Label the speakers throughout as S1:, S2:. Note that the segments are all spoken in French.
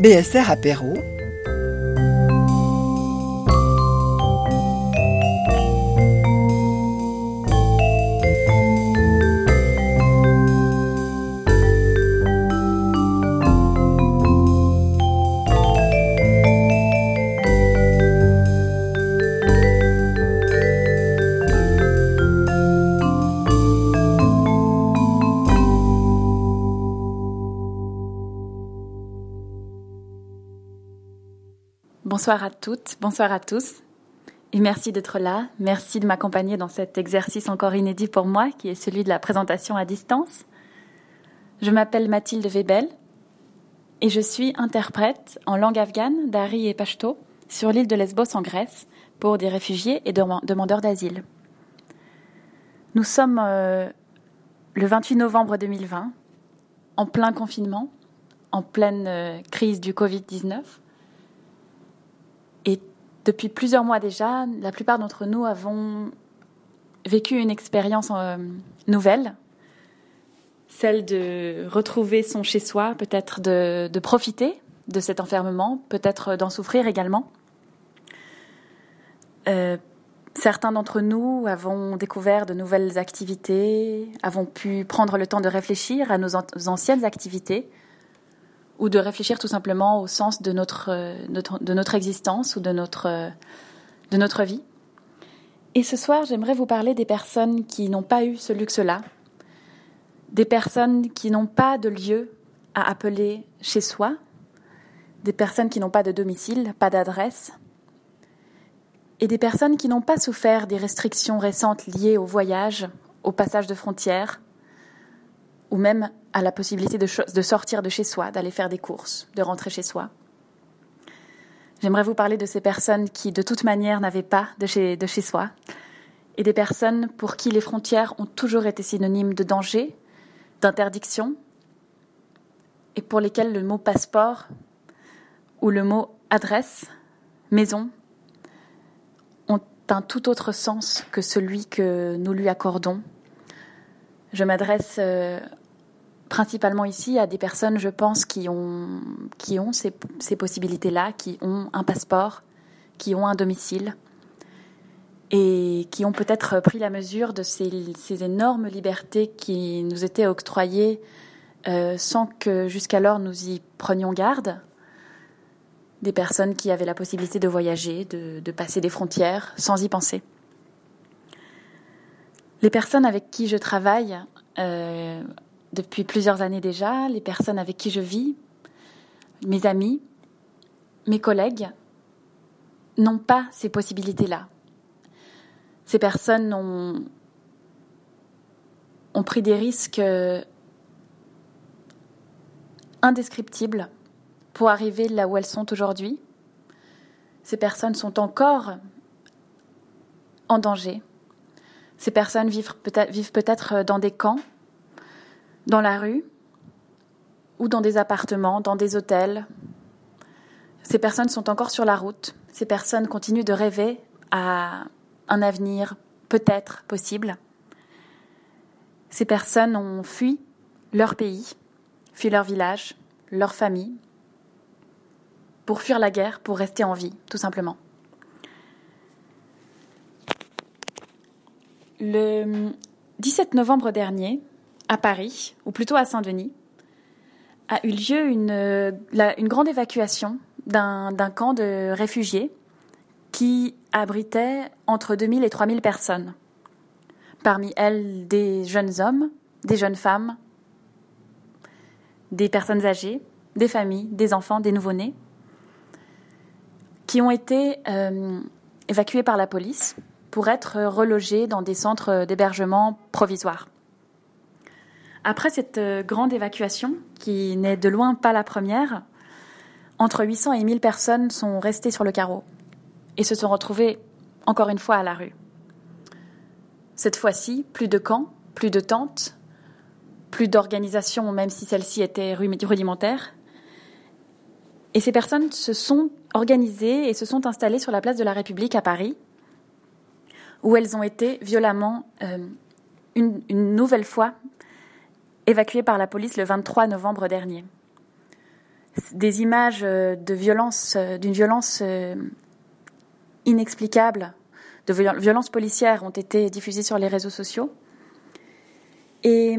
S1: BSR Apéro.
S2: Bonsoir à toutes, bonsoir à tous. Et merci d'être là. Merci de m'accompagner dans cet exercice encore inédit pour moi, qui est celui de la présentation à distance. Je m'appelle Mathilde Webel et je suis interprète en langue afghane d'Ari et Pashto sur l'île de Lesbos en Grèce pour des réfugiés et demandeurs d'asile. Nous sommes euh, le 28 novembre 2020, en plein confinement, en pleine euh, crise du Covid-19 depuis plusieurs mois déjà, la plupart d'entre nous avons vécu une expérience euh, nouvelle, celle de retrouver son chez-soi, peut-être de, profiter de cet enfermement, peut-être d'en souffrir également. Euh, certains d'entre nous avons découvert de nouvelles activités, avons pu prendre le temps de réfléchir à nos anciennes activités, ou de réfléchir tout simplement au sens de notre, euh, existence ou de notre, euh, de notre vie. Et ce soir, j'aimerais vous parler des personnes qui n'ont pas eu ce luxe-là, des personnes qui n'ont pas de lieu à appeler chez soi, des personnes qui n'ont pas de domicile, pas d'adresse, et des personnes qui n'ont pas souffert des restrictions récentes liées au voyage, au passage de frontières, ou même à la possibilité de, sortir de chez soi, d'aller faire des courses, de rentrer chez soi. J'aimerais vous parler de ces personnes qui, de toute manière, n'avaient pas de chez, de chez soi, et des personnes pour qui les frontières ont toujours été synonymes de danger, d'interdiction, et pour lesquelles le mot passeport ou le mot adresse, maison, ont un tout autre sens que celui que nous lui accordons. Je m'adresse euh, principalement ici à des personnes, je pense, qui ont, qui ont ces, ces possibilités-là, qui ont un passeport, qui ont un domicile et qui ont peut-être pris la mesure de ces, ces, énormes libertés qui nous étaient octroyées euh, sans que jusqu'alors nous y prenions garde. Des personnes qui avaient la possibilité de voyager, de, de passer des frontières sans y penser. Les personnes avec qui je travaille euh, depuis plusieurs années déjà, les personnes avec qui je vis, mes amis, mes collègues, n'ont pas ces possibilités-là. Ces personnes ont, ont pris des risques indescriptibles pour arriver là où elles sont aujourd'hui. Ces personnes sont encore en danger. Ces personnes vivent peut-être dans des camps dans la rue ou dans des appartements, dans des hôtels. Ces personnes sont encore sur la route. Ces personnes continuent de rêver à un avenir peut-être possible. Ces personnes ont fui leur pays, fui leur village, leur famille, pour fuir la guerre, pour rester en vie, tout simplement. Le 17 novembre dernier, à Paris, ou plutôt à Saint-Denis, a eu lieu une, une grande évacuation d'un camp de réfugiés qui abritait entre 2000 et 3000 personnes. Parmi elles, des jeunes hommes, des jeunes femmes, des personnes âgées, des familles, des enfants, des nouveau-nés, qui ont été euh, évacués par la police pour être relogés dans des centres d'hébergement provisoires. Après cette euh, grande évacuation, qui n'est de loin pas la première, entre 800 et 1000 personnes sont restées sur le carreau et se sont retrouvées encore une fois à la rue. Cette fois-ci, plus de camps, plus de tentes, plus d'organisations, même si celle-ci était rudimentaire. Et ces personnes se sont organisées et se sont installées sur la place de la République à Paris, où elles ont été violemment, euh, une, une nouvelle fois, évacué par la police le 23 novembre dernier. des images de violence, d'une violence inexplicable, de violence policière ont été diffusées sur les réseaux sociaux. Et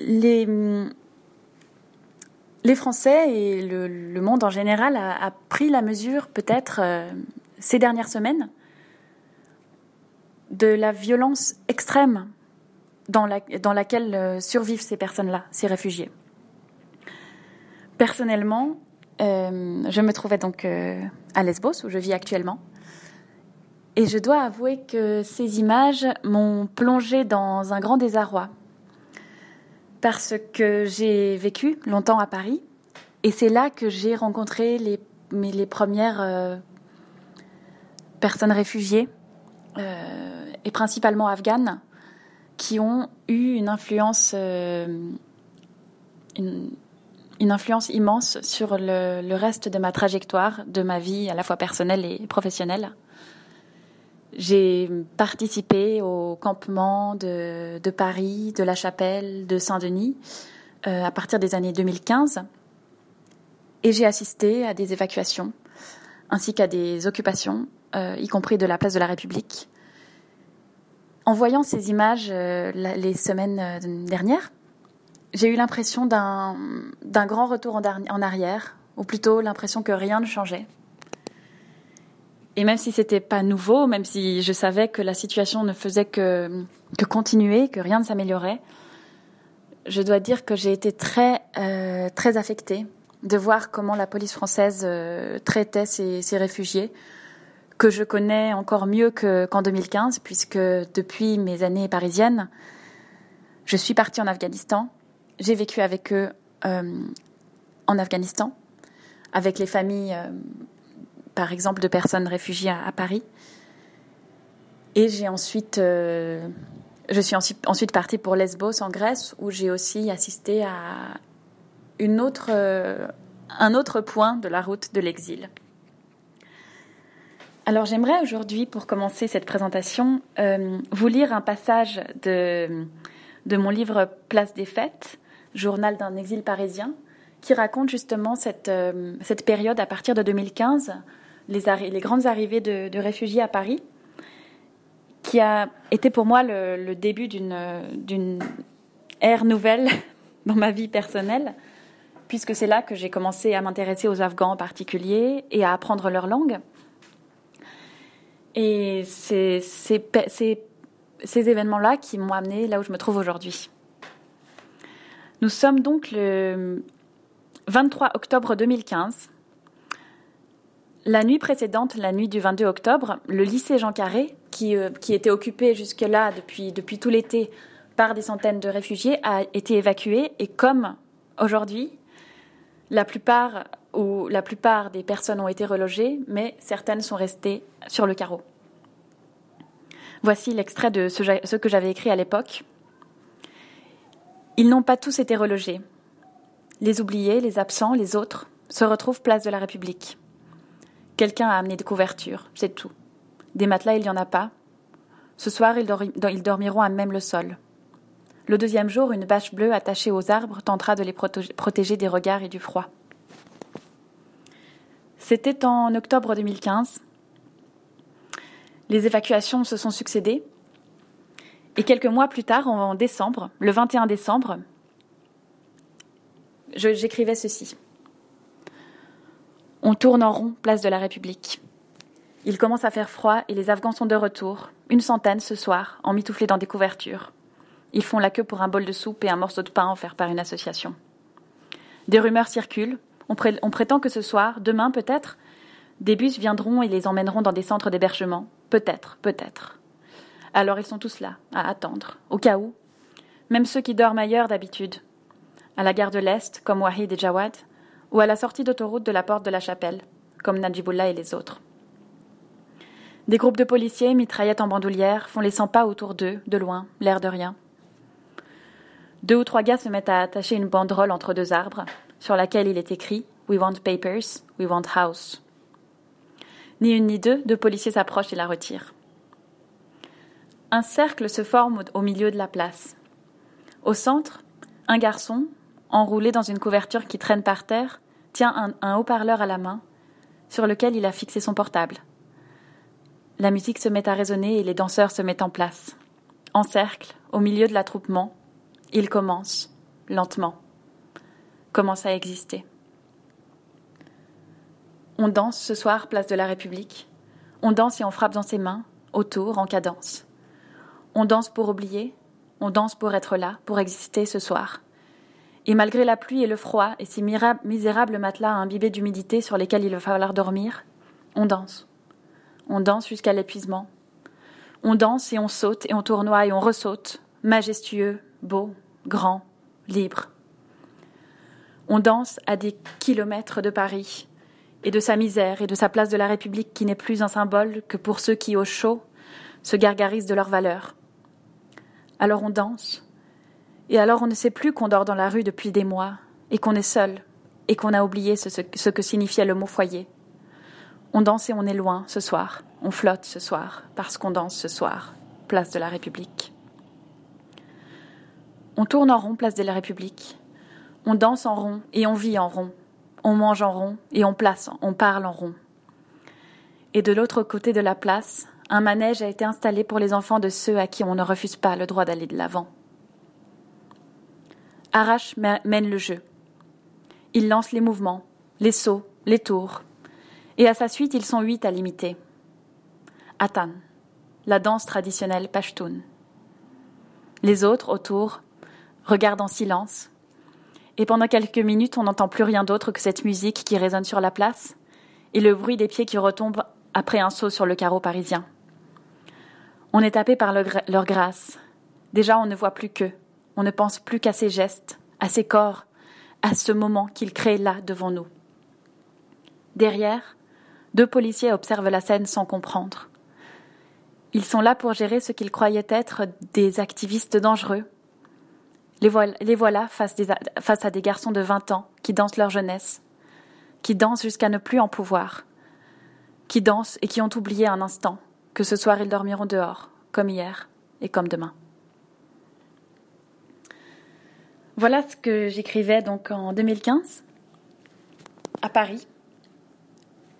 S2: les, Français et le, monde en général a, pris la mesure, peut-être euh, ces dernières semaines, de la violence extrême dans, la, dans laquelle euh, survivent ces personnes-là, ces réfugiés. Personnellement, euh, je me trouvais donc à Lesbos, où je vis actuellement. Et je dois avouer que ces images m'ont plongé dans un grand désarroi parce que j'ai vécu longtemps à Paris et c'est là que j'ai rencontré les, les premières euh, personnes réfugiées euh, et principalement afghanes qui ont eu une influence, euh, une, influence immense sur le, reste de ma trajectoire, de ma vie à la fois personnelle et professionnelle. J'ai participé au campement de, de, Paris, de la Chapelle, de Saint-Denis euh, à partir des années 2015 et j'ai assisté à des évacuations ainsi qu'à des occupations, euh, y compris de la place de la République. En voyant ces images euh, les semaines euh, dernières, j'ai eu l'impression d'un grand retour en, arrière, ou plutôt l'impression que rien ne changeait. Et même si c'était pas nouveau, même si je savais que la situation ne faisait que, continuer, que rien ne s'améliorait, je dois dire que j'ai été très, euh, affectée de voir comment la police française traitait ces, réfugiés, que je connais encore mieux qu'en 2015, puisque depuis mes années parisiennes, je suis partie en Afghanistan. J'ai vécu avec eux euh, en Afghanistan, avec les familles euh, par exemple, de personnes réfugiées à, Paris. Et j'ai ensuite, euh, je suis ensuite, ensuite, partie pour Lesbos en Grèce, où j'ai aussi assisté à une autre, un autre point de la route de l'exil. Alors j'aimerais aujourd'hui, pour commencer cette présentation, euh, vous lire un passage de, de mon livre Place des Fêtes, journal d'un exil parisien, qui raconte justement cette, cette période à partir de 2015 les, grandes arrivées de, réfugiés à Paris, qui a été pour moi le, début d'une ère nouvelle dans ma vie personnelle, puisque c'est là que j'ai commencé à m'intéresser aux Afghans en particulier et à apprendre leur langue. Et c'est ces événements-là qui m'ont amené là où je me trouve aujourd'hui. Nous sommes donc le 23 octobre 2015 la nuit précédente, la nuit du 22 octobre, le lycée Jean Carré, qui, euh, était occupé jusque-là depuis tout l'été par des centaines de réfugiés, a été évacué. Et comme aujourd'hui, la plupart, ou la plupart des personnes ont été relogées, mais certaines sont restées sur le carreau. Voici l'extrait de ce que j'avais écrit à l'époque. Ils n'ont pas tous été relogés. Les oubliés, les absents, les autres se retrouvent place de la République. Quelqu'un a amené des couvertures, c'est tout. Des matelas, il n'y en a pas. Ce soir, ils, dormiront à même le sol. Le deuxième jour, une bâche bleue attachée aux arbres tentera de les protéger des regards et du froid. C'était en octobre 2015. Les évacuations se sont succédées. Et quelques mois plus tard, en décembre, le 21 décembre, j'écrivais ceci. On tourne en rond, place de la République. Il commence à faire froid et les Afghans sont de retour, une centaine ce soir, emmitouflés dans des couvertures. Ils font la queue pour un bol de soupe et un morceau de pain offert par une association. Des rumeurs circulent. On, prétend que ce soir, demain peut-être, des bus viendront et les emmèneront dans des centres d'hébergement. Peut-être, peut-être. Alors ils sont tous là, à attendre, au cas où. Même ceux qui dorment ailleurs d'habitude. À la gare de l'Est, comme Wahid et Jawad, ou à la sortie d'autoroute de la porte de la chapelle, comme Najibullah et les autres. Des groupes de policiers, mitraillettes en bandoulière, font les 100 pas autour d'eux, de loin, l'air de rien. Deux ou trois gars se mettent à attacher une banderole entre deux arbres, sur laquelle il est écrit We want papers, we want house. Ni une ni deux, deux policiers s'approchent et la retirent. Un cercle se forme au milieu de la place. Au centre, un garçon, enroulé dans une couverture qui traîne par terre, tient un, un haut-parleur à la main, sur lequel il a fixé son portable. La musique se met à résonner et les danseurs se mettent en place. En cercle, au milieu de l'attroupement, ils commencent, lentement, commencent à exister. On danse ce soir, place de la République. On danse et on frappe dans ses mains, autour, en cadence. On danse pour oublier, on danse pour être là, pour exister ce soir. Et malgré la pluie et le froid et ces misérables matelas imbibés d'humidité sur lesquels il va falloir dormir, on danse. On danse jusqu'à l'épuisement. On danse et on saute et on tournoie et on ressaute, majestueux, beau, grand, libre. On danse à des kilomètres de Paris et de sa misère et de sa place de la République qui n'est plus un symbole que pour ceux qui, au chaud, se gargarisent de leur valeur. Alors on danse, et alors on ne sait plus qu'on dort dans la rue depuis des mois, et qu'on est seul, et qu'on a oublié ce, que signifiait le mot foyer. On danse et on est loin ce soir, on flotte ce soir, parce qu'on danse ce soir, place de la République. On tourne en rond, place de la République. On danse en rond et on vit en rond. On mange en rond et on place, on parle en rond. Et de l'autre côté de la place, un manège a été installé pour les enfants de ceux à qui on ne refuse pas le droit d'aller de l'avant. Arrache mène le jeu. Il lance les mouvements, les sauts, les tours. Et à sa suite, ils sont huit à l'imiter. Atan, la danse traditionnelle pashtoun. Les autres, autour, regardent en silence. Et pendant quelques minutes, on n'entend plus rien d'autre que cette musique qui résonne sur la place et le bruit des pieds qui retombent après un saut sur le carreau parisien. On est tapé par leur grâce. Déjà, on ne voit plus qu'eux. On ne pense plus qu'à ces gestes, à ces corps, à ce moment qu'ils créent là devant nous. Derrière, deux policiers observent la scène sans comprendre. Ils sont là pour gérer ce qu'ils croyaient être des activistes dangereux. Les voilà, face, à des garçons de 20 ans qui dansent leur jeunesse, qui dansent jusqu'à ne plus en pouvoir, qui dansent et qui ont oublié un instant que ce soir ils dormiront dehors, comme hier et comme demain. Voilà ce que j'écrivais donc en 2015 à Paris.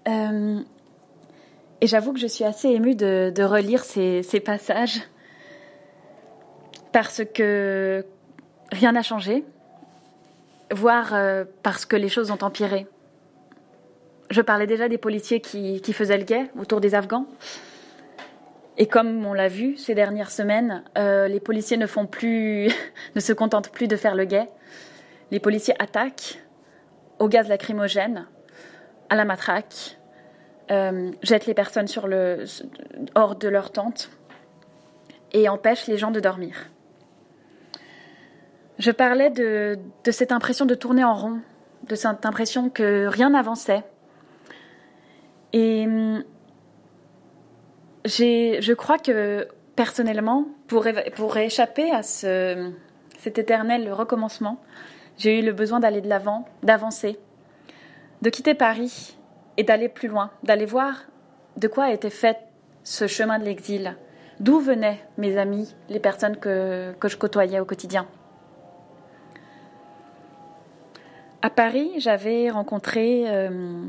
S2: Euh, et j'avoue que je suis assez émue de, relire ces, passages parce que rien n'a changé, voire euh, parce que les choses ont empiré. Je parlais déjà des policiers qui, faisaient le guet autour des Afghans. Et comme on l'a vu ces dernières semaines, euh, les policiers ne font plus, ne se contentent plus de faire le guet. Les policiers attaquent au gaz lacrymogène, à la matraque, euh, jettent les personnes hors de leur tente et empêchent les gens de dormir. Je parlais de, cette impression de tourner en rond, de cette impression que rien n'avançait. Et je crois que personnellement, pour, échapper à ce, cet éternel recommencement, j'ai eu le besoin d'aller de l'avant, d'avancer, de quitter Paris et d'aller plus loin, d'aller voir de quoi était fait ce chemin de l'exil, d'où venaient mes amis, les personnes que, que je côtoyais au quotidien. À Paris, j'avais rencontré euh,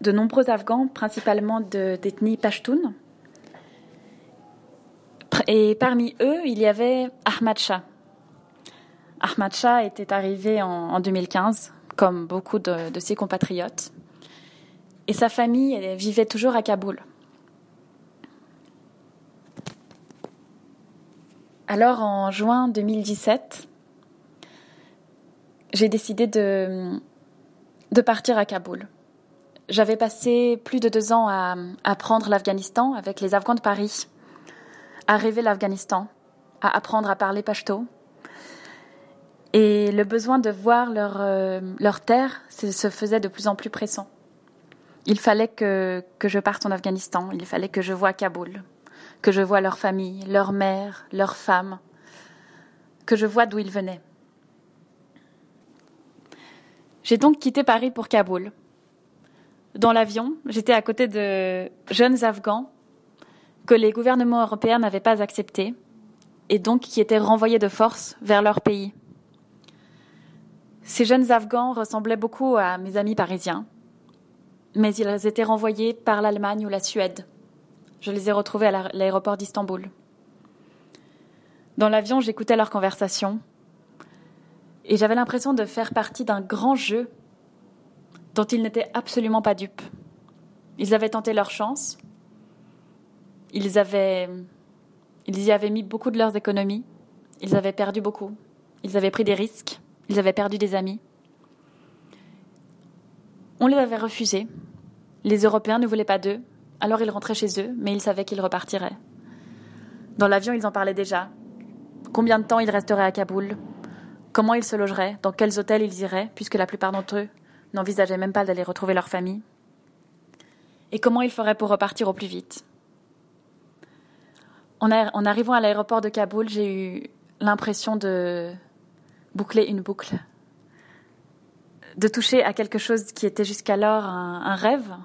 S2: de nombreux Afghans, principalement d'ethnie Pashtun, et parmi eux, il y avait Ahmad Shah. Ahmad Shah était arrivé en, 2015, comme beaucoup de, de, ses compatriotes. Et sa famille vivait toujours à Kaboul. Alors, en juin 2017, j'ai décidé de, de partir à Kaboul. J'avais passé plus de deux ans à apprendre l'Afghanistan avec les Afghans de Paris à rêver l'Afghanistan, à apprendre à parler pashto. Et le besoin de voir leur, euh, leur terre se faisait de plus en plus pressant. Il fallait que, que je parte en Afghanistan, il fallait que je voie Kaboul, que je voie leur famille, leur mère, leurs femmes, que je voie d'où ils venaient. J'ai donc quitté Paris pour Kaboul. Dans l'avion, j'étais à côté de jeunes Afghans que les gouvernements européens n'avaient pas accepté et donc qui étaient renvoyés de force vers leur pays. Ces jeunes Afghans ressemblaient beaucoup à mes amis parisiens, mais ils étaient renvoyés par l'Allemagne ou la Suède. Je les ai retrouvés à l'aéroport d'Istanbul. Dans l'avion, j'écoutais leurs conversations et j'avais l'impression de faire partie d'un grand jeu dont ils n'étaient absolument pas dupes. Ils avaient tenté leur chance, ils, y avaient mis beaucoup de leurs économies, ils avaient perdu beaucoup, ils avaient pris des risques, ils avaient perdu des amis. On les avait refusés. Les Européens ne voulaient pas d'eux, alors ils rentraient chez eux, mais ils savaient qu'ils repartiraient. Dans l'avion, ils en parlaient déjà. Combien de temps ils resteraient à Kaboul? Comment ils se logeraient? Dans quels hôtels ils iraient, puisque la plupart d'entre eux n'envisageaient même pas d'aller retrouver leur famille. Et comment ils feraient pour repartir au plus vite? En, arrivant à l'aéroport de Kaboul, j'ai eu l'impression de boucler une boucle, de toucher à quelque chose qui était jusqu'alors un, rêve,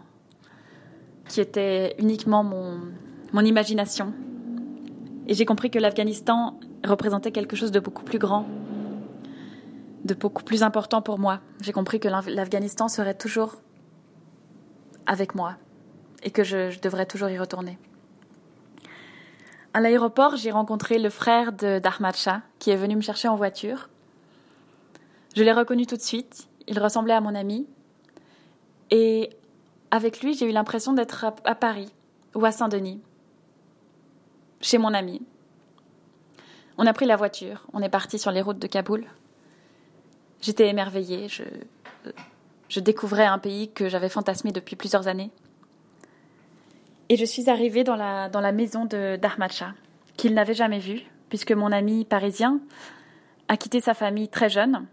S2: qui était uniquement mon imagination. Et j'ai compris que l'Afghanistan représentait quelque chose de beaucoup plus grand, de beaucoup plus important pour moi. J'ai compris que l'Afghanistan serait toujours avec moi et que je, devrais toujours y retourner. À l'aéroport, j'ai rencontré le frère d'Ahmad Shah qui est venu me chercher en voiture. Je l'ai reconnu tout de suite. Il ressemblait à mon ami. Et avec lui, j'ai eu l'impression d'être à Paris ou à Saint-Denis, chez mon ami. On a pris la voiture, on est parti sur les routes de Kaboul. J'étais émerveillée, je, découvrais un pays que j'avais fantasmé depuis plusieurs années. Et je suis arrivée dans la, maison d'Ahmad Shah, qu'il n'avait jamais vue, puisque mon ami parisien a quitté sa famille très jeune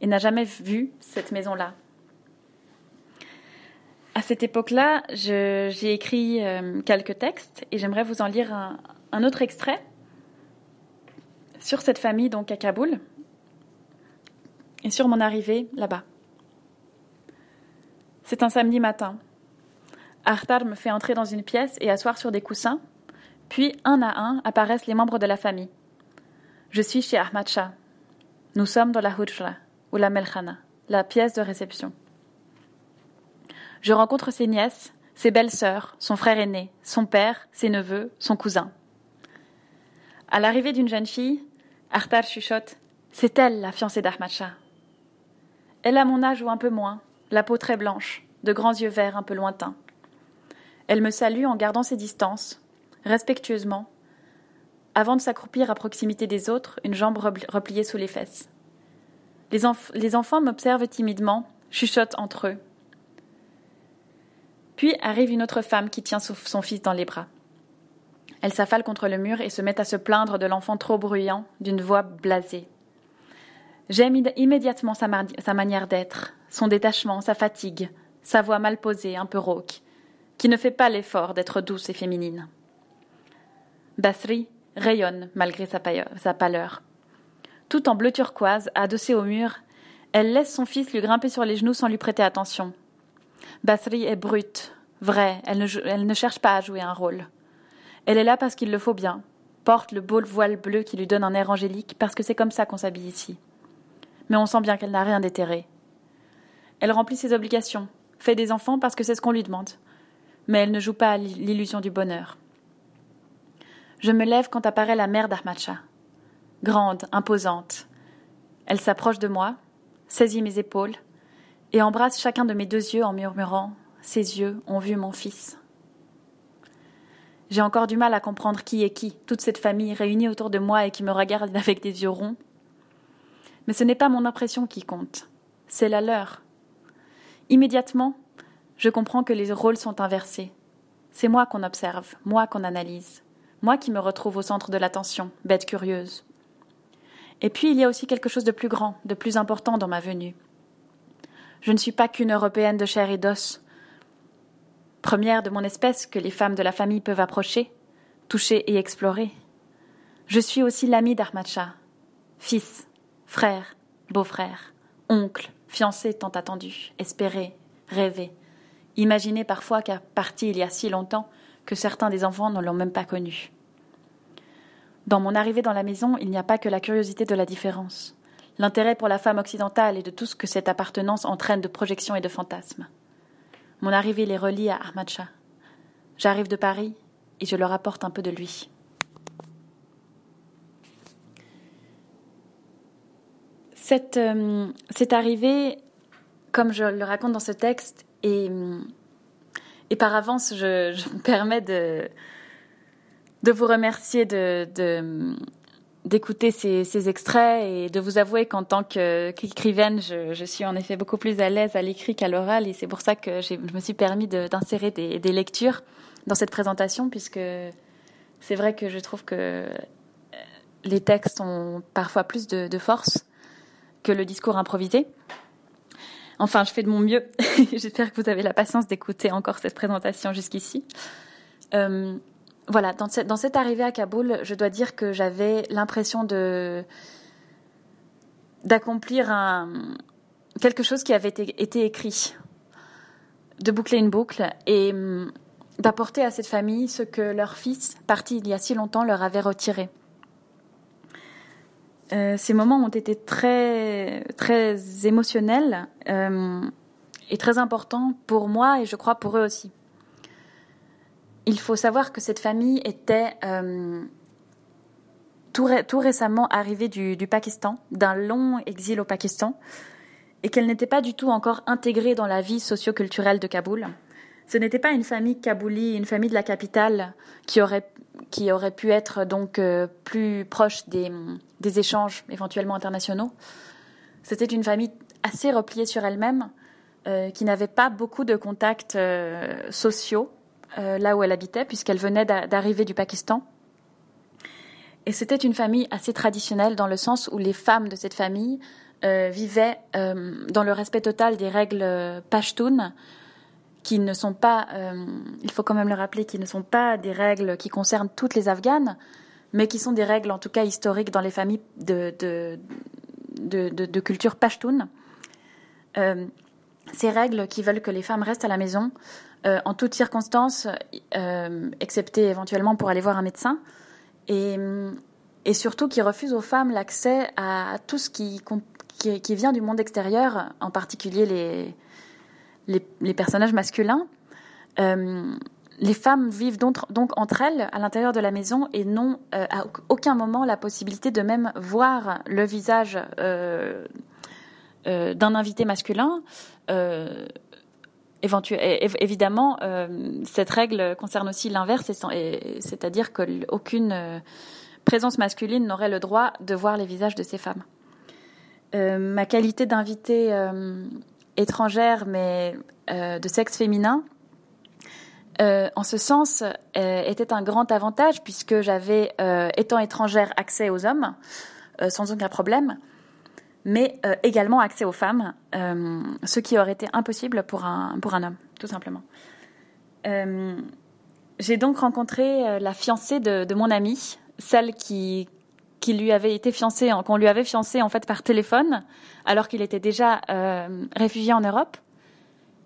S2: et n'a jamais vu cette maison-là. À cette époque-là, j'ai écrit euh, quelques textes et j'aimerais vous en lire un, un autre extrait sur cette famille donc à Kaboul et sur mon arrivée là-bas. C'est un samedi matin. Artar me fait entrer dans une pièce et asseoir sur des coussins, puis un à un apparaissent les membres de la famille. Je suis chez Ahmad. Nous sommes dans la Hujra, ou la Melkhana, la pièce de réception. Je rencontre ses nièces, ses belles-sœurs, son frère aîné, son père, ses neveux, son cousin. À l'arrivée d'une jeune fille, Artar chuchote C'est elle, la fiancée d'Ahmad. Elle a mon âge ou un peu moins, la peau très blanche, de grands yeux verts un peu lointains. Elle me salue en gardant ses distances, respectueusement, avant de s'accroupir à proximité des autres, une jambe repliée sous les fesses. Les, enfants m'observent timidement, chuchotent entre eux. Puis arrive une autre femme qui tient son fils dans les bras. Elle s'affale contre le mur et se met à se plaindre de l'enfant trop bruyant, d'une voix blasée. J'aime immédiatement sa, manière d'être, son détachement, sa fatigue, sa voix mal posée, un peu rauque, qui ne fait pas l'effort d'être douce et féminine. Basri rayonne malgré sa, pâleur. Tout en bleu turquoise, adossée au mur, elle laisse son fils lui grimper sur les genoux sans lui prêter attention. Basri est brute, vraie, elle ne cherche pas à jouer un rôle. Elle est là parce qu'il le faut bien, porte le beau voile bleu qui lui donne un air angélique parce que c'est comme ça qu'on s'habille ici. Mais on sent bien qu'elle n'a rien d'éthéré. Elle remplit ses obligations, fait des enfants parce que c'est ce qu'on lui demande. Mais elle ne joue pas à l'illusion du bonheur. Je me lève quand apparaît la mère d'Ahmadcha. Grande, imposante. Elle s'approche de moi, saisit mes épaules et embrasse chacun de mes deux yeux en murmurant Ses yeux ont vu mon fils. J'ai encore du mal à comprendre qui est qui, toute cette famille réunie autour de moi et qui me regarde avec des yeux ronds. Mais ce n'est pas mon impression qui compte, c'est la leur. Immédiatement, je comprends que les rôles sont inversés. C'est moi qu'on observe, moi qu'on analyse, moi qui me retrouve au centre de l'attention, bête curieuse. Et puis il y a aussi quelque chose de plus grand, de plus important dans ma venue. Je ne suis pas qu'une Européenne de chair et d'os, première de mon espèce que les femmes de la famille peuvent approcher, toucher et explorer. Je suis aussi l'ami d'Armacha, fils, frère, beau-frère, oncle, fiancé tant attendu, espéré, rêvé, imaginé parfois qu'à parti il y a si longtemps que certains des enfants ne l'ont même pas connu. Dans mon arrivée dans la maison, il n'y a pas que la curiosité de la différence. l'intérêt pour la femme occidentale et de tout ce que cette appartenance entraîne de projections et de fantasmes. Mon arrivée les relie à Ahmad Shah. J'arrive de Paris et je leur apporte un peu de lui. Cette, euh, cette arrivée, comme je le raconte dans ce texte, et, et par avance, je, me permets de, de vous remercier de, d'écouter ces, extraits et de vous avouer qu'en tant qu'écrivaine, je, suis en effet beaucoup plus à l'aise à l'écrit qu'à l'oral et c'est pour ça que je me suis permis d'insérer des, lectures dans cette présentation puisque c'est vrai que je trouve que euh, les textes ont parfois plus de, force que le discours improvisé. Enfin, je fais de mon mieux. J'espère que vous avez la patience d'écouter encore cette présentation jusqu'ici. Euh, voilà, dans cette, arrivée à Kaboul, je dois dire que j'avais l'impression de d'accomplir quelque chose qui avait été, été, écrit, de boucler une boucle et hum, d'apporter à cette famille ce que leur fils, parti il y a si longtemps, leur avait retiré. Euh, ces moments ont été très, très émotionnels euh, et très importants pour moi et je crois pour eux aussi. Il faut savoir que cette famille était euh, tout, récemment arrivée du, Pakistan, d'un long exil au Pakistan, et qu'elle n'était pas du tout encore intégrée dans la vie socioculturelle de Kaboul. Ce n'était pas une famille kaboulie, une famille de la capitale qui aurait, qui aurait pu être donc euh, plus proche des, des, échanges éventuellement internationaux. C'était une famille assez repliée sur elle-même, euh, qui n'avait pas beaucoup de contacts sociaux euh, là où elle habitait, puisqu'elle venait d'arriver du Pakistan. Et c'était une famille assez traditionnelle dans le sens où les femmes de cette famille euh, vivaient euh, dans le respect total des règles pashtunes, qui ne sont pas, il faut quand même le rappeler, qui ne sont pas des règles qui concernent toutes les Afghanes, mais qui sont des règles en tout cas historiques dans les familles de, de, de, culture pashtun. ces règles qui veulent que les femmes restent à la maison, euh, en toutes circonstances, euh, excepté éventuellement pour aller voir un médecin, et, et surtout qui refuse aux femmes l'accès à tout ce qui, qui, vient du monde extérieur, en particulier les, les, personnages masculins. Euh, les femmes vivent donc, entre elles à l'intérieur de la maison et n'ont à aucun moment la possibilité de même voir le visage d'un invité masculin évidemment, euh, cette règle concerne aussi l'inverse, c'est-à-dire qu'aucune euh, présence masculine n'aurait le droit de voir les visages de ces femmes. Euh, ma qualité d'invitée étrangère, mais de sexe féminin, en ce sens, était un grand avantage puisque j'avais, étant étrangère, accès aux hommes sans aucun problème mais euh, également accès aux femmes, euh, ce qui aurait été impossible pour un, pour un homme, tout simplement. Euh, j'ai donc rencontré la fiancée de, de, mon amie, celle qui, qui lui avait été fiancée, qu'on lui avait fiancée en fait par téléphone, alors qu'il était déjà réfugié en Europe,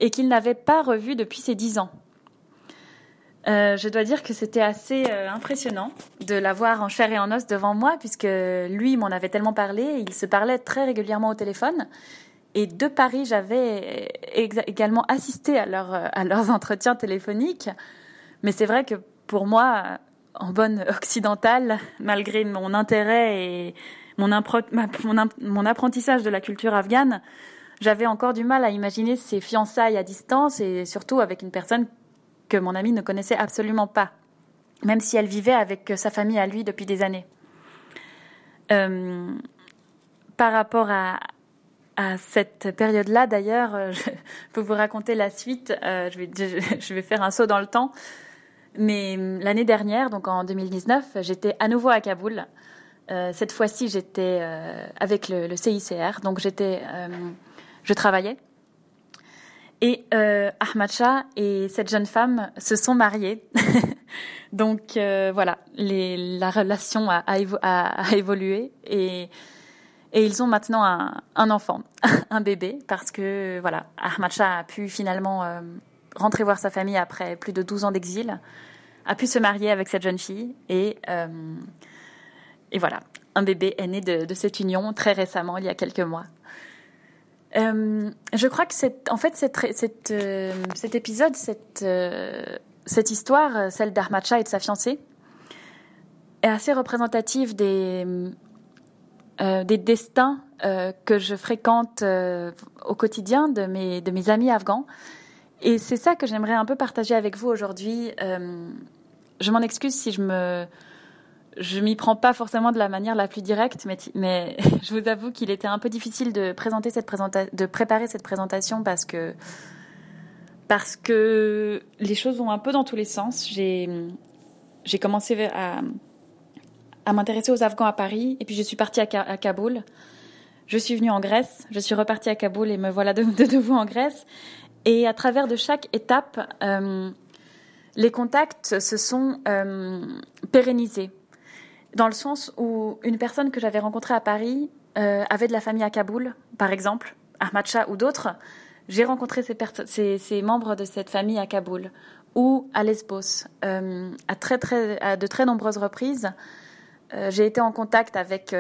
S2: et qu'il n'avait pas revu depuis ses dix ans. Euh, je dois dire que c'était assez euh, impressionnant de l'avoir en chair et en os devant moi, puisque lui m'en avait tellement parlé, il se parlait très régulièrement au téléphone. Et de Paris, j'avais également assisté à, à leurs entretiens téléphoniques. Mais c'est vrai que pour moi, en bonne occidentale, malgré mon intérêt et mon, apprentissage de la culture afghane, j'avais encore du mal à imaginer ces fiançailles à distance et surtout avec une personne que mon amie ne connaissait absolument pas, même si elle vivait avec sa famille à lui depuis des années. Euh, par rapport à, cette période-là, d'ailleurs, euh, je peux vous raconter la suite. Euh, je, vais, faire un saut dans le temps. Mais l'année dernière, donc en 2019, j'étais à nouveau à Kaboul. cette fois-ci, j'étais avec le, CICR, donc j'étais, je travaillais et euh, Ahmad Shah et cette jeune femme se sont mariés. Donc euh, voilà, la relation a, évolué et, ils ont maintenant un, un, enfant, un bébé, parce que voilà, Ahmad Shah a pu finalement rentrer voir sa famille après plus de 12 ans d'exil, a pu se marier avec cette jeune fille et, euh, et voilà, un bébé est né de, cette union très récemment, il y a quelques mois. Euh, je crois que c'est, en fait, euh, cet épisode, cette, cette histoire, celle d'Armacha et de sa fiancée, est assez représentative des, des destins que je fréquente au quotidien de mes, de mes amis afghans. Et c'est ça que j'aimerais un peu partager avec vous aujourd'hui. je m'en excuse si je me je m'y prends pas forcément de la manière la plus directe, mais, je vous avoue qu'il était un peu difficile de présenter cette de préparer cette présentation parce que parce que les choses vont un peu dans tous les sens. J'ai j'ai commencé à à m'intéresser aux Afghans à Paris et puis je suis partie à, Kaboul. Je suis venue en Grèce, je suis repartie à Kaboul et me voilà de, de nouveau en Grèce. Et à travers de chaque étape, euh, les contacts se sont euh, pérennisés dans le sens où une personne que j'avais rencontrée à Paris euh, avait de la famille à Kaboul, par exemple, Ahmad Shah ou d'autres. J'ai rencontré ces, membres de cette famille à Kaboul ou à Lesbos à, très, très, à de très nombreuses reprises. J'ai été en contact avec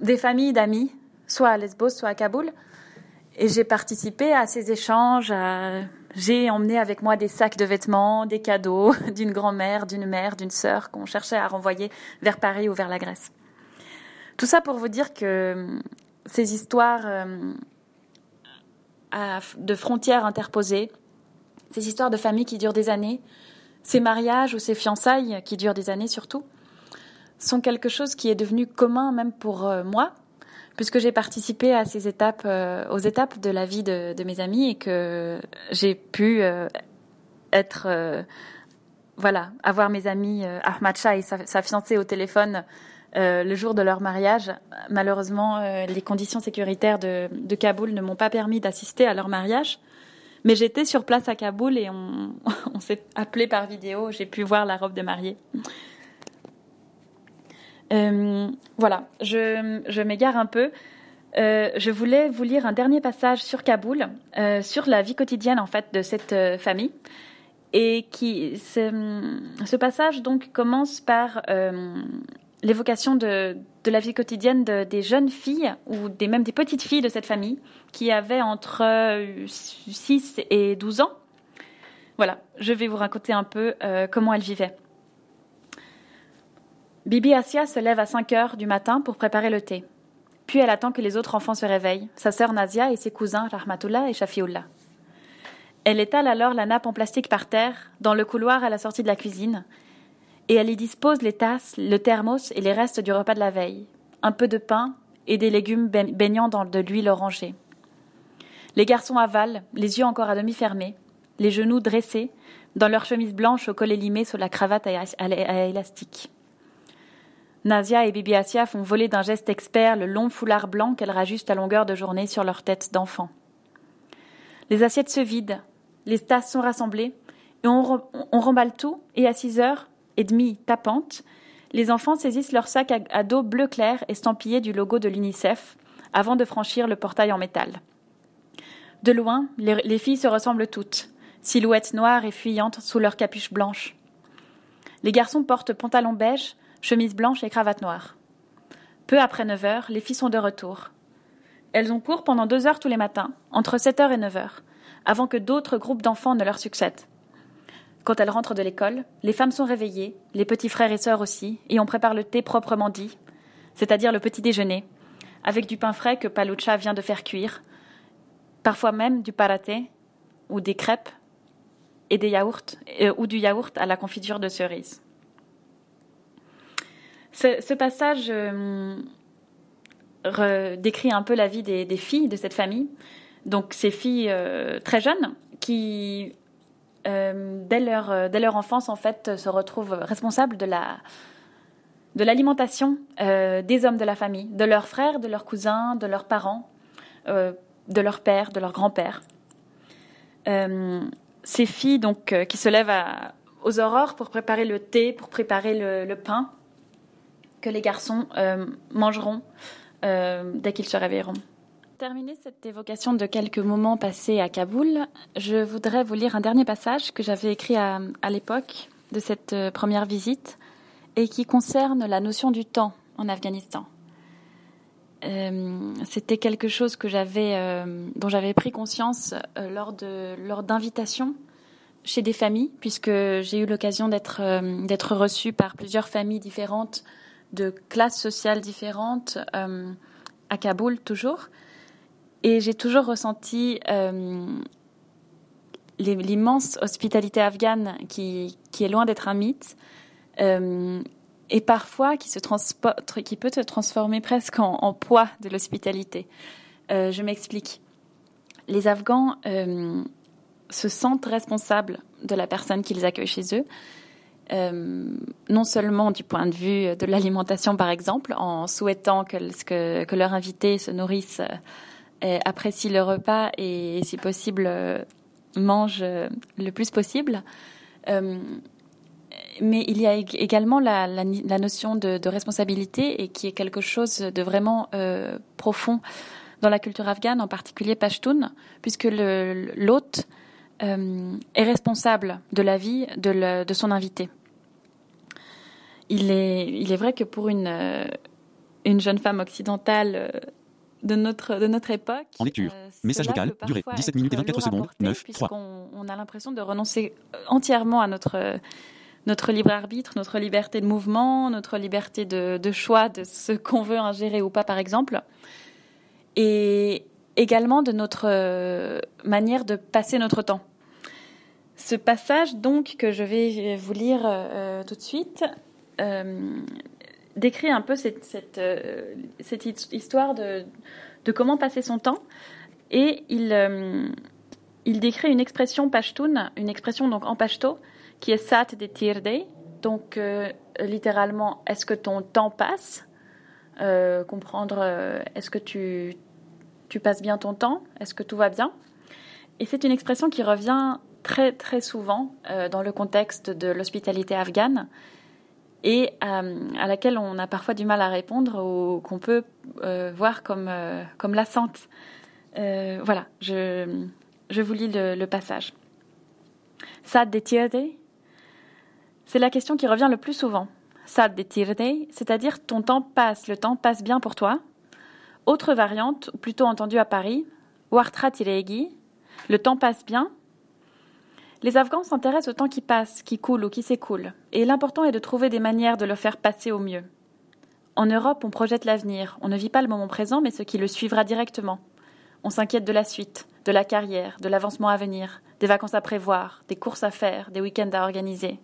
S2: des familles d'amis, soit à Lesbos, soit à Kaboul, et j'ai participé à ces échanges, j'ai emmené avec moi des sacs de vêtements, des cadeaux d'une grand-mère, d'une mère, d'une sœur qu'on cherchait à renvoyer vers Paris ou vers la Grèce. Tout ça pour vous dire que hum, ces histoires hum, de frontières interposées, ces histoires de famille qui durent des années, ces mariages ou ces fiançailles qui durent des années surtout, sont quelque chose qui est devenu commun même pour euh, moi, puisque j'ai participé à ces étapes, euh, aux étapes de la vie de, mes amis et que j'ai pu euh, être, euh, voilà, avoir mes amis Ahmad Shah et sa, fiancée au téléphone le jour de leur mariage. Malheureusement, les conditions sécuritaires de, Kaboul ne m'ont pas permis d'assister à leur mariage. Mais j'étais sur place à Kaboul et on, on s'est appelé par vidéo. J'ai pu voir la robe de mariée. Euh, voilà, je, m'égare un peu. Euh, je voulais vous lire un dernier passage sur Kaboul, euh, sur la vie quotidienne en fait de cette famille, et qui ce passage donc commence par l'évocation de, de, la vie quotidienne de, des jeunes filles ou des même des petites filles de cette famille qui avaient entre 6 et 12 ans. Voilà, je vais vous raconter un peu comment elles vivaient. Bibi Asia se lève à 5 heures du matin pour préparer le thé. Puis elle attend que les autres enfants se réveillent, sa sœur Nazia et ses cousins Rahmatullah et Shafiullah. Elle étale alors la nappe en plastique par terre, dans le couloir à la sortie de la cuisine, et elle y dispose les tasses, le thermos et les restes du repas de la veille, un peu de pain et des légumes baignant dans de l'huile orangée. Les garçons avalent, les yeux encore à demi fermés, les genoux dressés, dans leur chemise blanche au collet limé sous la cravate à élastique. Nazia et Bibi Asia font voler d'un geste expert le long foulard blanc qu'elles rajustent à longueur de journée sur leur tête d'enfant. Les assiettes se vident, les tasses sont rassemblées, et on, remballe tout, et à six heures et demie tapantes, les enfants saisissent leur sac à, dos bleu clair estampillé du logo de l'UNICEF avant de franchir le portail en métal. De loin, les, les filles se ressemblent toutes, silhouettes noires et fuyantes sous leurs capuches blanches. Les garçons portent pantalons beige, chemise blanche et cravate noire. Peu après 9 heures, les filles sont de retour. Elles ont cours pendant deux heures tous les matins, entre 7 heures et 9 heures, avant que d'autres groupes d'enfants ne leur succèdent. Quand elles rentrent de l'école, les femmes sont réveillées, les petits frères et sœurs aussi, et on prépare le thé proprement dit, c'est-à-dire le petit déjeuner, avec du pain frais que Palucha vient de faire cuire, parfois même du paraté ou des crêpes et des yaourts euh, ou du yaourt à la confiture de cerise. Ce, passage euh, décrit un peu la vie des, filles de cette famille. Donc ces filles euh, très jeunes qui, euh, dès, leur, dès leur enfance, en fait, se retrouvent responsables de la de l'alimentation des hommes de la famille, de leurs frères, de leurs cousins, de leurs parents, de leur père, de leur grand-père. ces filles donc qui se lèvent aux aurores pour préparer le thé, pour préparer le pain, que les garçons euh, mangeront euh, dès qu'ils se réveilleront. Terminer cette évocation de quelques moments passés à Kaboul, je voudrais vous lire un dernier passage que j'avais écrit à, l'époque de cette euh, première visite et qui concerne la notion du temps en Afghanistan. C'était quelque chose dont j'avais pris conscience lors d'invitations chez des familles, puisque j'ai eu l'occasion d'être reçue par plusieurs familles différentes, de classes sociales différentes, à Kaboul toujours, et j'ai toujours ressenti l'immense hospitalité afghane qui est loin d'être un mythe et parfois qui, peut se transformer presque en, poids de l'hospitalité. Euh, je m'explique. Les Afghans euh, se sentent responsables de la personne qu'ils accueillent chez eux, euh, non seulement du point de vue de l'alimentation, par exemple, en souhaitant que, leur invité se nourrisse, apprécie le repas et, si possible, mange le plus possible mais il y a également la, notion de, responsabilité et qui est quelque chose de vraiment euh, profond dans la culture afghane, en particulier Pashtun, puisque l'hôte euh, est responsable de la vie de, son invité. Il est, il est vrai que pour une, euh, une jeune femme occidentale de notre, de notre époque.
S1: En lecture. Message vocal, durée 17 minutes et 24 secondes, 9, 3.
S2: On a l'impression de renoncer entièrement à notre notre libre arbitre, notre liberté de mouvement, notre liberté de, choix de ce qu'on veut ingérer ou pas, par exemple, et également de notre euh, manière de passer notre temps. Ce passage, donc, que je vais vous lire euh, tout de suite, euh, décrit un peu cette, cette histoire de, comment passer son temps, et il, il décrit une expression pashtoun, une expression donc en pashto, qui est Sat de Tirde. Donc, euh, littéralement, est-ce que ton temps passe? Euh, Comprendre, euh, est-ce que tu, tu passes bien ton temps? Est-ce que tout va bien? Et c'est une expression qui revient très, très souvent dans le contexte de l'hospitalité afghane et à laquelle on a parfois du mal à répondre ou qu'on peut voir comme, comme lassante. voilà, je, je vous lis le, passage. Sad de c'est la question qui revient le plus souvent. Sad de c'est-à-dire ton temps passe, le temps passe bien pour toi. Autre variante, plutôt entendue à Paris, Wartra le temps passe bien. Les Afghans s'intéressent au temps qui passe, qui coule ou qui s'écoule, et l'important est de trouver des manières de le faire passer au mieux. En Europe, on projette l'avenir, on ne vit pas le moment présent, mais ce qui le suivra directement. On s'inquiète de la suite, de la carrière, de l'avancement à venir, des vacances à prévoir, des courses à faire, des week-ends à organiser.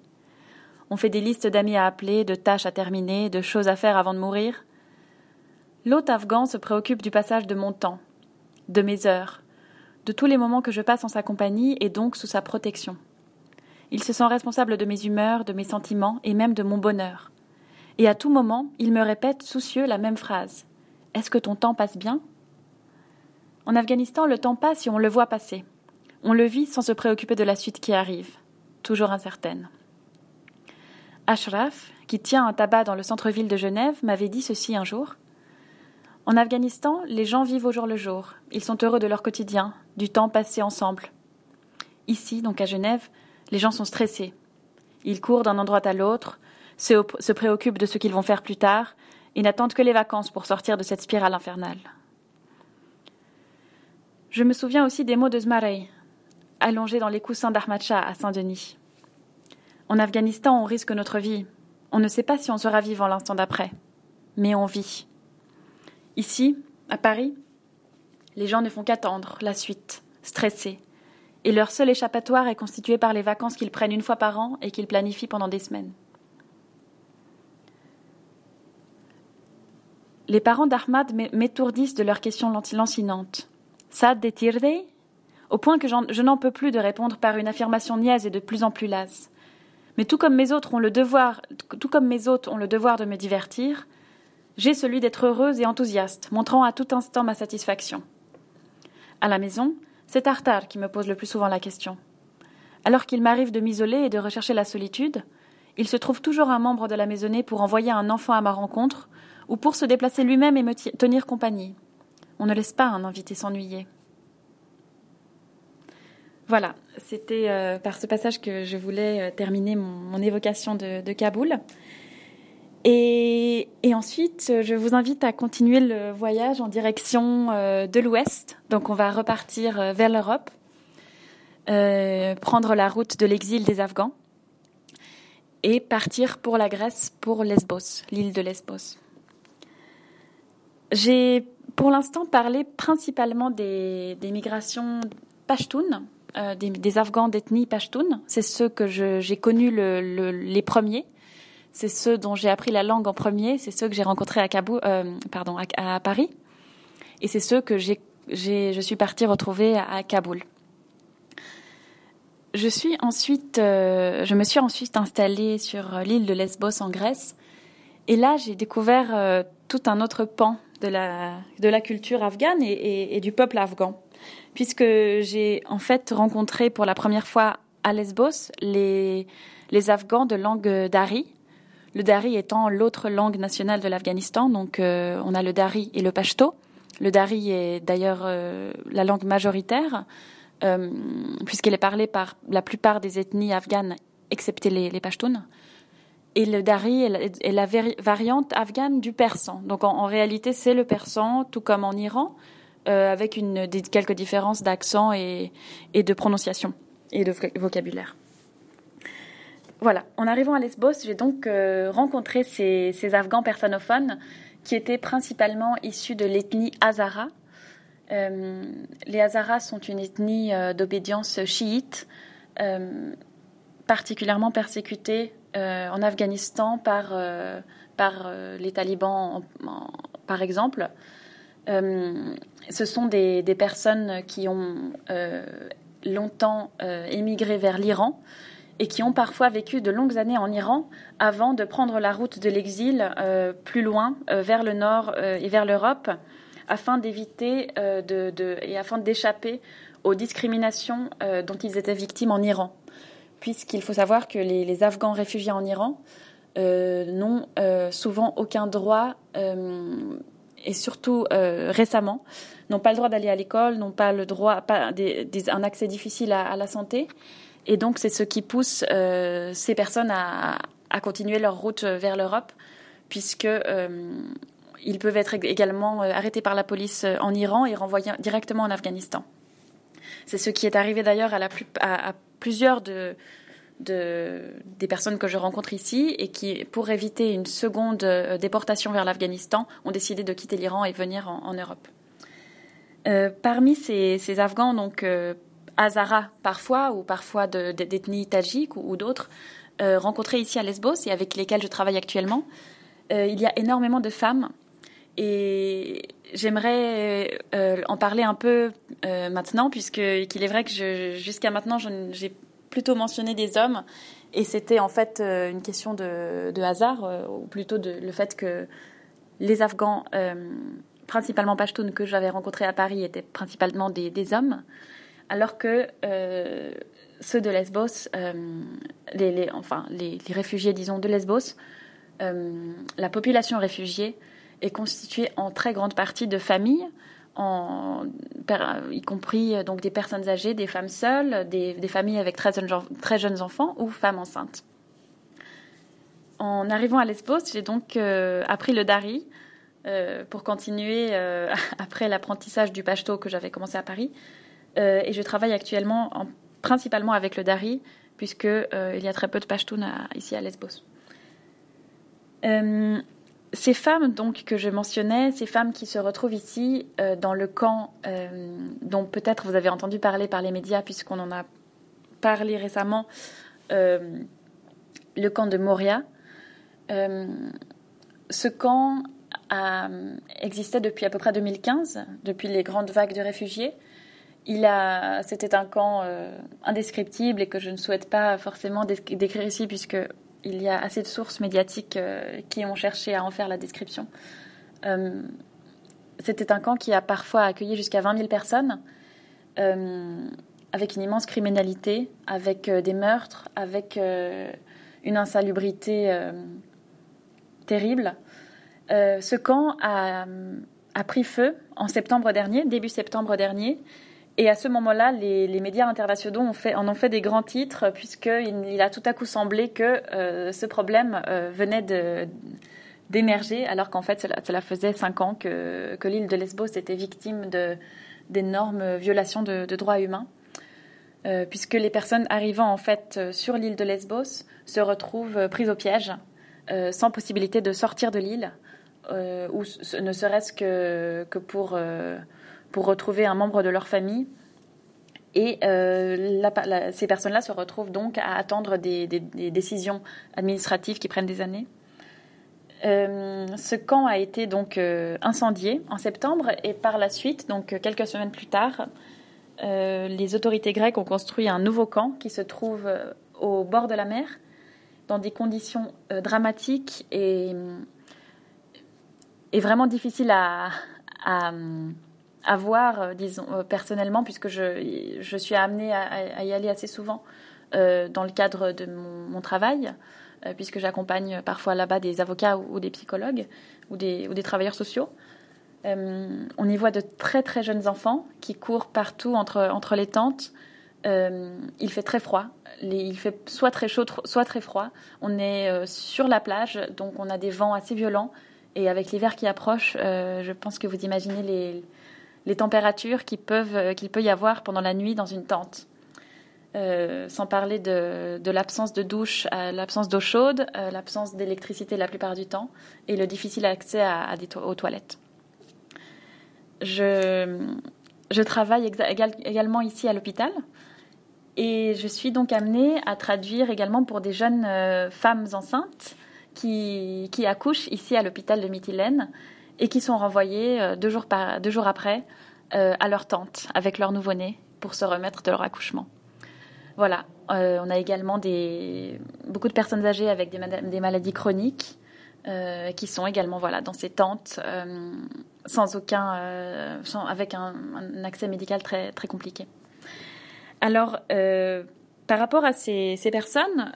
S2: On fait des listes d'amis à appeler, de tâches à terminer, de choses à faire avant de mourir. L'hôte afghan se préoccupe du passage de mon temps, de mes heures, de tous les moments que je passe en sa compagnie et donc sous sa protection. Il se sent responsable de mes humeurs, de mes sentiments et même de mon bonheur. Et à tout moment, il me répète soucieux la même phrase. Est-ce que ton temps passe bien? En Afghanistan, le temps passe et on le voit passer. On le vit sans se préoccuper de la suite qui arrive, toujours incertaine. Ashraf, qui tient un tabac dans le centre-ville de Genève, m'avait dit ceci un jour. En Afghanistan, les gens vivent au jour le jour. Ils sont heureux de leur quotidien, du temps passé ensemble. Ici, donc à Genève, les gens sont stressés. Ils courent d'un endroit à l'autre, se, préoccupent de ce qu'ils vont faire plus tard et n'attendent que les vacances pour sortir de cette spirale infernale. Je me souviens aussi des mots de Zmarei, allongé dans les coussins d'Ahmad à Saint-Denis. En Afghanistan, on risque notre vie. On ne sait pas si on sera vivant l'instant d'après. Mais on vit. Ici, à Paris, les gens ne font qu'attendre la suite, stressés. Et leur seul échappatoire est constitué par les vacances qu'ils prennent une fois par an et qu'ils planifient pendant des semaines. Les parents d'Ahmad m'étourdissent de leurs questions lancinantes. Ça détirde Au point que je n'en peux plus de répondre par une affirmation niaise et de plus en plus lasse. Mais tout comme mes autres ont le devoir, tout comme mes hôtes ont le devoir de me divertir, j'ai celui d'être heureuse et enthousiaste, montrant à tout instant ma satisfaction. À la maison, c'est Tartare qui me pose le plus souvent la question. Alors qu'il m'arrive de m'isoler et de rechercher la solitude, il se trouve toujours un membre de la maisonnée pour envoyer un enfant à ma rencontre ou pour se déplacer lui-même et me tenir compagnie. On ne laisse pas un invité s'ennuyer. Voilà, c'était euh, par ce passage que je voulais euh, terminer mon, évocation de, Kaboul. Et, ensuite, je vous invite à continuer le voyage en direction de l'Ouest. Donc, on va repartir vers l'Europe, prendre la route de l'exil des Afghans et partir pour la Grèce, pour Lesbos, l'île de Lesbos. J'ai pour l'instant parlé principalement des, migrations pashtunes, euh, des, Afghans d'ethnie pashtoun. C'est ceux que j'ai connus les premiers. C'est ceux dont j'ai appris la langue en premier. C'est ceux que j'ai rencontrés à, euh, pardon, à, Paris. Et c'est ceux que je suis partie retrouver à Kaboul. Je suis ensuite, euh, je me suis ensuite installée sur l'île de Lesbos en Grèce, et là j'ai découvert euh, tout un autre pan de la culture afghane et, du peuple afghan, puisque j'ai en fait rencontré pour la première fois à Lesbos les les Afghans de langue dari, le dari étant l'autre langue nationale de l'Afghanistan. Donc on a le dari et le pashto. Le dari est d'ailleurs la langue majoritaire. Euh, puisqu'elle est parlée par la plupart des ethnies afghanes, excepté les, les Pashtuns. Et le dari est la, variante afghane du persan. Donc en, réalité, c'est le persan, tout comme en Iran, euh, avec quelques différences d'accent et, de prononciation et de vocabulaire. Voilà, en arrivant à Lesbos, j'ai donc euh, rencontré ces, ces Afghans persanophones qui étaient principalement issus de l'ethnie Hazara, euh, les Hazaras sont une ethnie euh, d'obédience chiite, euh, particulièrement persécutée en Afghanistan par, par les talibans, par exemple. ce sont des, des, personnes qui ont longtemps émigré vers l'Iran et qui ont parfois vécu de longues années en Iran avant de prendre la route de l'exil plus loin, vers le nord et vers l'Europe, afin d'éviter euh, et afin d'échapper aux discriminations euh, dont ils étaient victimes en Iran. Puisqu'il faut savoir que les, Afghans réfugiés en Iran euh, n'ont souvent aucun droit, et surtout récemment, n'ont pas le droit d'aller à l'école, n'ont pas le droit, pas un accès difficile à, la santé. Et donc, c'est ce qui pousse ces personnes à, continuer leur route vers l'Europe, puisque ils peuvent être également euh, arrêtés par la police euh, en Iran et renvoyés directement en Afghanistan. C'est ce qui est arrivé d'ailleurs à, plusieurs de, des personnes que je rencontre ici et qui, pour éviter une seconde euh, déportation vers l'Afghanistan, ont décidé de quitter l'Iran et venir en, Europe. parmi ces, Afghans, donc Hazara parfois, ou parfois d'ethnie tadjik ou, d'autres, rencontrés ici à Lesbos et avec lesquels je travaille actuellement, il y a énormément de femmes et j'aimerais euh, en parler un peu euh, maintenant, puisque qu'il est vrai que jusqu'à maintenant, j'ai plutôt mentionné des hommes, et c'était en fait euh, une question de, hasard, ou plutôt de, le fait que les Afghans, principalement Pashtun, que j'avais rencontrés à Paris, étaient principalement des, hommes, alors que ceux de Lesbos, les, enfin les, réfugiés, disons, de Lesbos, la population réfugiée est constituée en très grande partie de familles, y compris donc des personnes âgées, des femmes seules, des, familles avec très jeunes, enfants ou femmes enceintes. En arrivant à Lesbos, j'ai donc euh, appris le dari euh, pour continuer euh, après l'apprentissage du pashto que j'avais commencé à Paris. Et je travaille actuellement principalement avec le dari, puisqu'il il y a très peu de pashtoun ici à Lesbos ces femmes donc que je mentionnais, ces femmes qui se retrouvent ici euh, dans le camp euh, dont peut-être vous avez entendu parler par les médias puisqu'on en a parlé récemment, euh, le camp de Moria. ce camp a existé depuis à peu près 2015, depuis les grandes vagues de réfugiés. Il a, c'était un camp indescriptible et que je ne souhaite pas forcément décrire ici puisque il y a assez de sources médiatiques euh, qui ont cherché à en faire la description. Euh, c'était un camp qui a parfois accueilli jusqu'à 20 000 personnes, euh, avec une immense criminalité, avec des meurtres, avec une insalubrité terrible. ce camp a, a, pris feu en septembre dernier, début septembre dernier, et à ce moment-là, les, médias internationaux ont fait, en ont fait des grands titres, puisqu'il il a tout à coup semblé que ce problème venait de, d'émerger, alors qu'en fait, cela, faisait cinq ans que, que l'île de Lesbos était victime d'énormes violations de, droits humains. puisque les personnes arrivant en fait sur l'île de Lesbos se retrouvent prises au piège, sans possibilité de sortir de l'île, euh, ou ne serait-ce que, que pour, euh, pour retrouver un membre de leur famille. Et euh, ces personnes-là se retrouvent donc à attendre des, décisions administratives qui prennent des années. ce camp a été donc incendié en septembre et par la suite, donc quelques semaines plus tard, les autorités grecques ont construit un nouveau camp qui se trouve au bord de la mer, dans des conditions dramatiques et est vraiment difficile à, euh, disons, euh, personnellement, puisque je, je suis amenée à, y aller assez souvent euh, dans le cadre de mon, travail, puisque j'accompagne parfois là-bas des avocats ou, des psychologues ou des, ou des travailleurs sociaux. on y voit de très très jeunes enfants qui courent partout entre, entre les tentes. il fait très froid. il fait soit très chaud, soit très froid. On est sur la plage, donc on a des vents assez violents. Et avec l'hiver qui approche, je pense que vous imaginez les, les températures qu'il euh, qu'il peut y avoir pendant la nuit dans une tente. Euh, sans parler de, l'absence de douche, l'absence d'eau chaude, l'absence d'électricité la plupart du temps et le difficile accès aux toilettes. Je, travaille également ici à l'hôpital et je suis donc amenée à traduire également pour des jeunes femmes enceintes qui accouchent ici à l'hôpital de Mytilène et qui sont renvoyés euh, deux, jours par, deux jours après euh, à leur tante avec leur nouveau-né pour se remettre de leur accouchement. Voilà, euh, on a également des, beaucoup de personnes âgées avec des, maladies chroniques qui sont également voilà, dans ces tentes sans aucun, avec un, accès médical très, très compliqué. Alors, par rapport à ces personnes,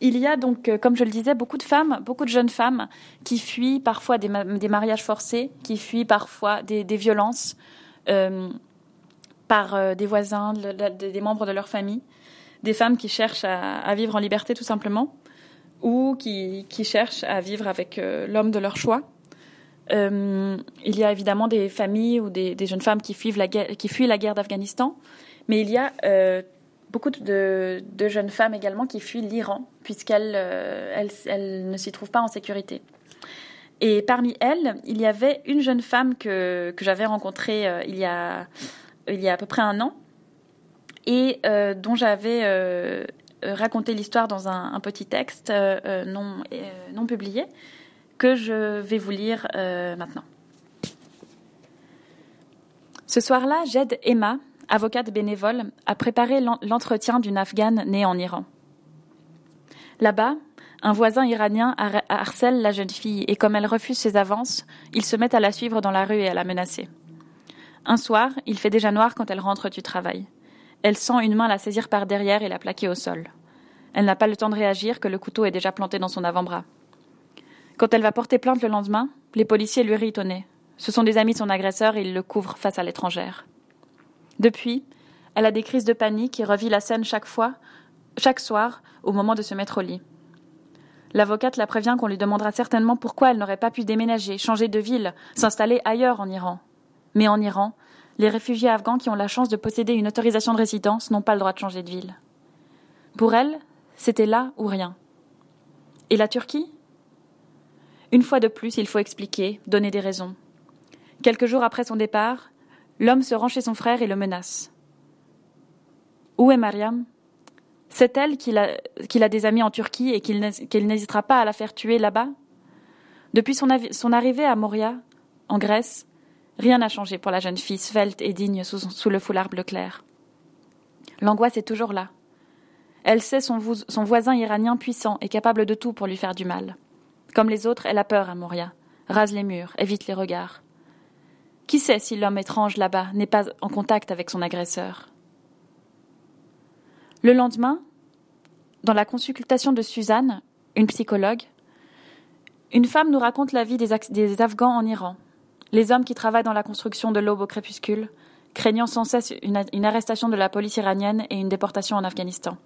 S2: il y a donc, euh, comme je le disais, beaucoup de femmes, beaucoup de jeunes femmes qui fuient parfois des, mariages forcés, qui fuient parfois des, violences euh, par euh, des voisins, des membres de leur famille, des femmes qui cherchent à, vivre en liberté tout simplement, ou qui, cherchent à vivre avec l'homme de leur choix. il y a évidemment des familles ou des, jeunes femmes qui fuient la guerre, qui fuient la guerre d'Afghanistan, mais il y a beaucoup de, jeunes femmes également qui fuient l'Iran, puisqu'elles euh, ne s'y trouvent pas en sécurité. Et parmi elles, il y avait une jeune femme que, j'avais rencontrée euh, il, y a, à peu près un an, et euh, dont j'avais raconté l'histoire dans un, petit texte non publié, que je vais vous lire maintenant. Ce soir-là, j'aide Emma, avocate bénévole, a préparé l'entretien d'une Afghane née en Iran. Là-bas, un voisin iranien harcèle la jeune fille et comme elle refuse ses avances, il se met à la suivre dans la rue et à la menacer. Un soir, il fait déjà noir quand elle rentre du travail. Elle sent une main la saisir par derrière et la plaquer au sol. Elle n'a pas le temps de réagir que le couteau est déjà planté dans son avant-bras. Quand elle va porter plainte le lendemain, les policiers lui rient au nez. Ce sont des amis de son agresseur et ils le couvrent face à l'étrangère. Depuis, elle a des crises de panique et revit la scène chaque fois, chaque soir, au moment de se mettre au lit. L'avocate la prévient qu'on lui demandera certainement pourquoi elle n'aurait pas pu déménager, changer de ville, s'installer ailleurs en Iran. Mais en Iran, les réfugiés afghans qui ont la chance de posséder une autorisation de résidence n'ont pas le droit de changer de ville. Pour elle, c'était là ou rien. Et la Turquie? Une fois de plus, il faut expliquer, donner des raisons. Quelques jours après son départ, L'homme se rend chez son frère et le menace. Où est Mariam? C'est elle qu'il a, des amis en Turquie et qu'il n'hésitera pas à la faire tuer là-bas? Depuis son, arrivée à Moria, en Grèce, rien n'a changé pour la jeune fille svelte et digne sous, le foulard bleu clair. L'angoisse est toujours là. Elle sait son, son voisin iranien puissant et capable de tout pour lui faire du mal. Comme les autres, elle a peur à Moria, rase les murs, évite les regards. Qui sait si l'homme étrange là-bas n'est pas en contact avec son agresseur? Le lendemain, dans la consultation de Suzanne, une psychologue, une femme nous raconte la vie des, Afghans en Iran, les hommes qui travaillent dans la construction de l'aube au crépuscule, craignant sans cesse une, arrestation de la police iranienne et une déportation en Afghanistan.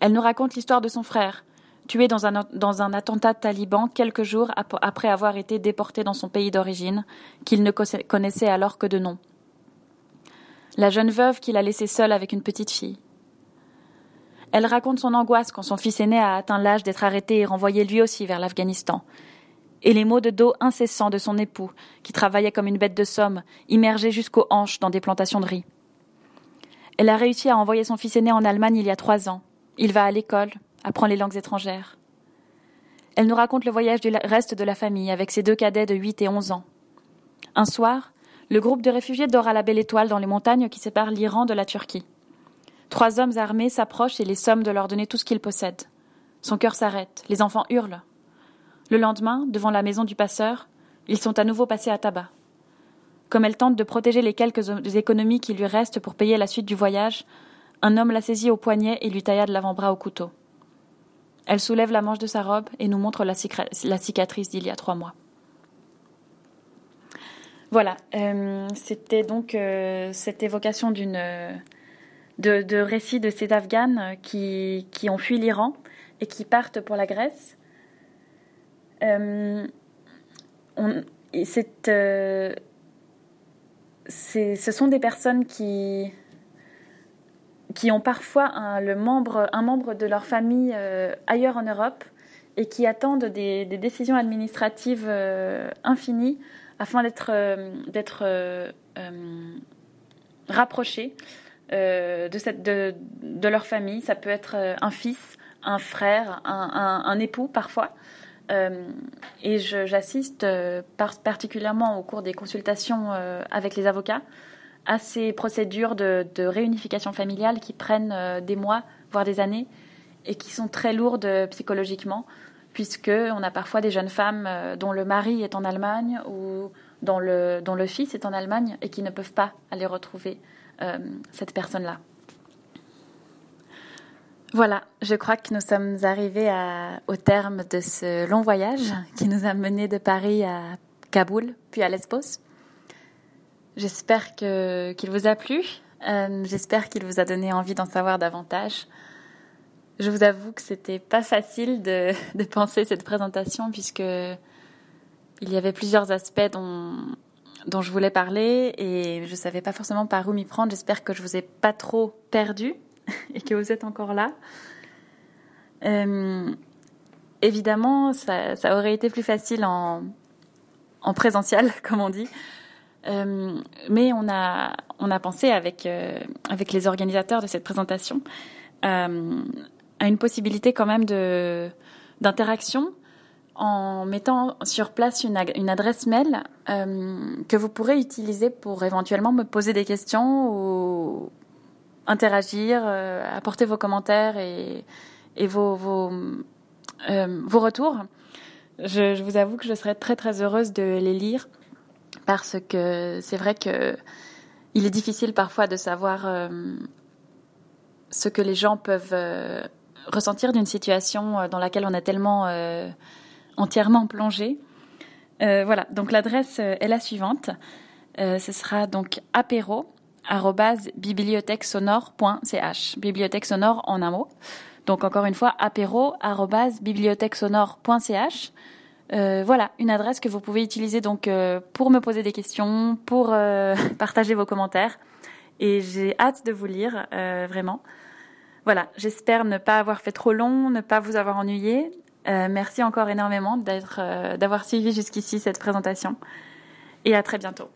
S2: Elle nous raconte l'histoire de son frère, tué dans un, attentat taliban quelques jours après avoir été déporté dans son pays d'origine, qu'il ne connaissait alors que de nom. La jeune veuve qu'il a laissée seule avec une petite fille. Elle raconte son angoisse quand son fils aîné a atteint l'âge d'être arrêté et renvoyé lui aussi vers l'Afghanistan, et les maux de dos incessants de son époux, qui travaillait comme une bête de somme, immergée jusqu'aux hanches dans des plantations de riz. Elle a réussi à envoyer son fils aîné en Allemagne il y a trois ans. Il va à l'école, apprend les langues étrangères. Elle nous raconte le voyage du reste de la famille avec ses deux cadets de 8 et 11 ans. Un soir, le groupe de réfugiés dort à la belle étoile dans les montagnes qui séparent l'Iran de la Turquie. Trois hommes armés s'approchent et les somment de leur donner tout ce qu'ils possèdent. Son cœur s'arrête, les enfants hurlent. Le lendemain, devant la maison du passeur, ils sont à nouveau passés à tabac. Comme elle tente de protéger les quelques économies qui lui restent pour payer la suite du voyage, un homme la saisit au poignet et lui tailla de l'avant-bras au couteau. Elle soulève la manche de sa robe et nous montre la, cicatrice d'il y a trois mois. Voilà, euh, c'était donc euh, cette évocation d'une de, de, récits de ces Afghanes qui, qui ont fui l'Iran et qui partent pour la Grèce. Euh, euh, ce sont des personnes qui, qui ont parfois un, le membre, un membre de leur famille euh, ailleurs en Europe et qui attendent des, décisions administratives infinies afin d'être rapprochés de, cette, de, de, leur famille. Ça peut être un fils, un frère, un, un époux parfois. Euh, et j'assiste euh, particulièrement au cours des consultations euh, avec les avocats à ces procédures de, réunification familiale qui prennent des mois, voire des années, et qui sont très lourdes psychologiquement, puisque on a parfois des jeunes femmes dont le mari est en Allemagne ou dont le fils est en Allemagne et qui ne peuvent pas aller retrouver cette personne-là. Voilà, je crois que nous sommes arrivés au terme de ce long voyage qui nous a menés de Paris à Kaboul, puis à Lesbos. J'espère qu'il vous a plu. Euh, j'espère qu'il vous a donné envie d'en savoir davantage. Je vous avoue que c'était pas facile de, penser cette présentation puisque il y avait plusieurs aspects dont, dont je voulais parler et je savais pas forcément par où m'y prendre. J'espère que je vous ai pas trop perdu et que vous êtes encore là. Euh, évidemment, ça, aurait été plus facile en, en présentiel, comme on dit. Euh, mais on a, on a pensé avec, euh, avec les organisateurs de cette présentation à une possibilité quand même de, d'interaction en mettant sur place une, une adresse mail que vous pourrez utiliser pour éventuellement me poser des questions ou, interagir, euh, apporter vos commentaires et, et vos, vos, euh, vos retours. Je, vous avoue que je serais très très heureuse de les lire parce que c'est vrai que il est difficile parfois de savoir euh, ce que les gens peuvent ressentir d'une situation dans laquelle on est tellement entièrement plongé. voilà, donc l'adresse est la suivante. ce sera donc apéro bibliothèque-sonore.ch. Bibliothèque sonore en un mot. Donc encore une fois, apéro. Euh, voilà, une adresse que vous pouvez utiliser donc euh, pour me poser des questions, pour euh, partager vos commentaires. Et j'ai hâte de vous lire, euh, vraiment. Voilà, j'espère ne pas avoir fait trop long, ne pas vous avoir ennuyé. merci encore énormément d'être, d'avoir suivi jusqu'ici cette présentation. Et à très bientôt.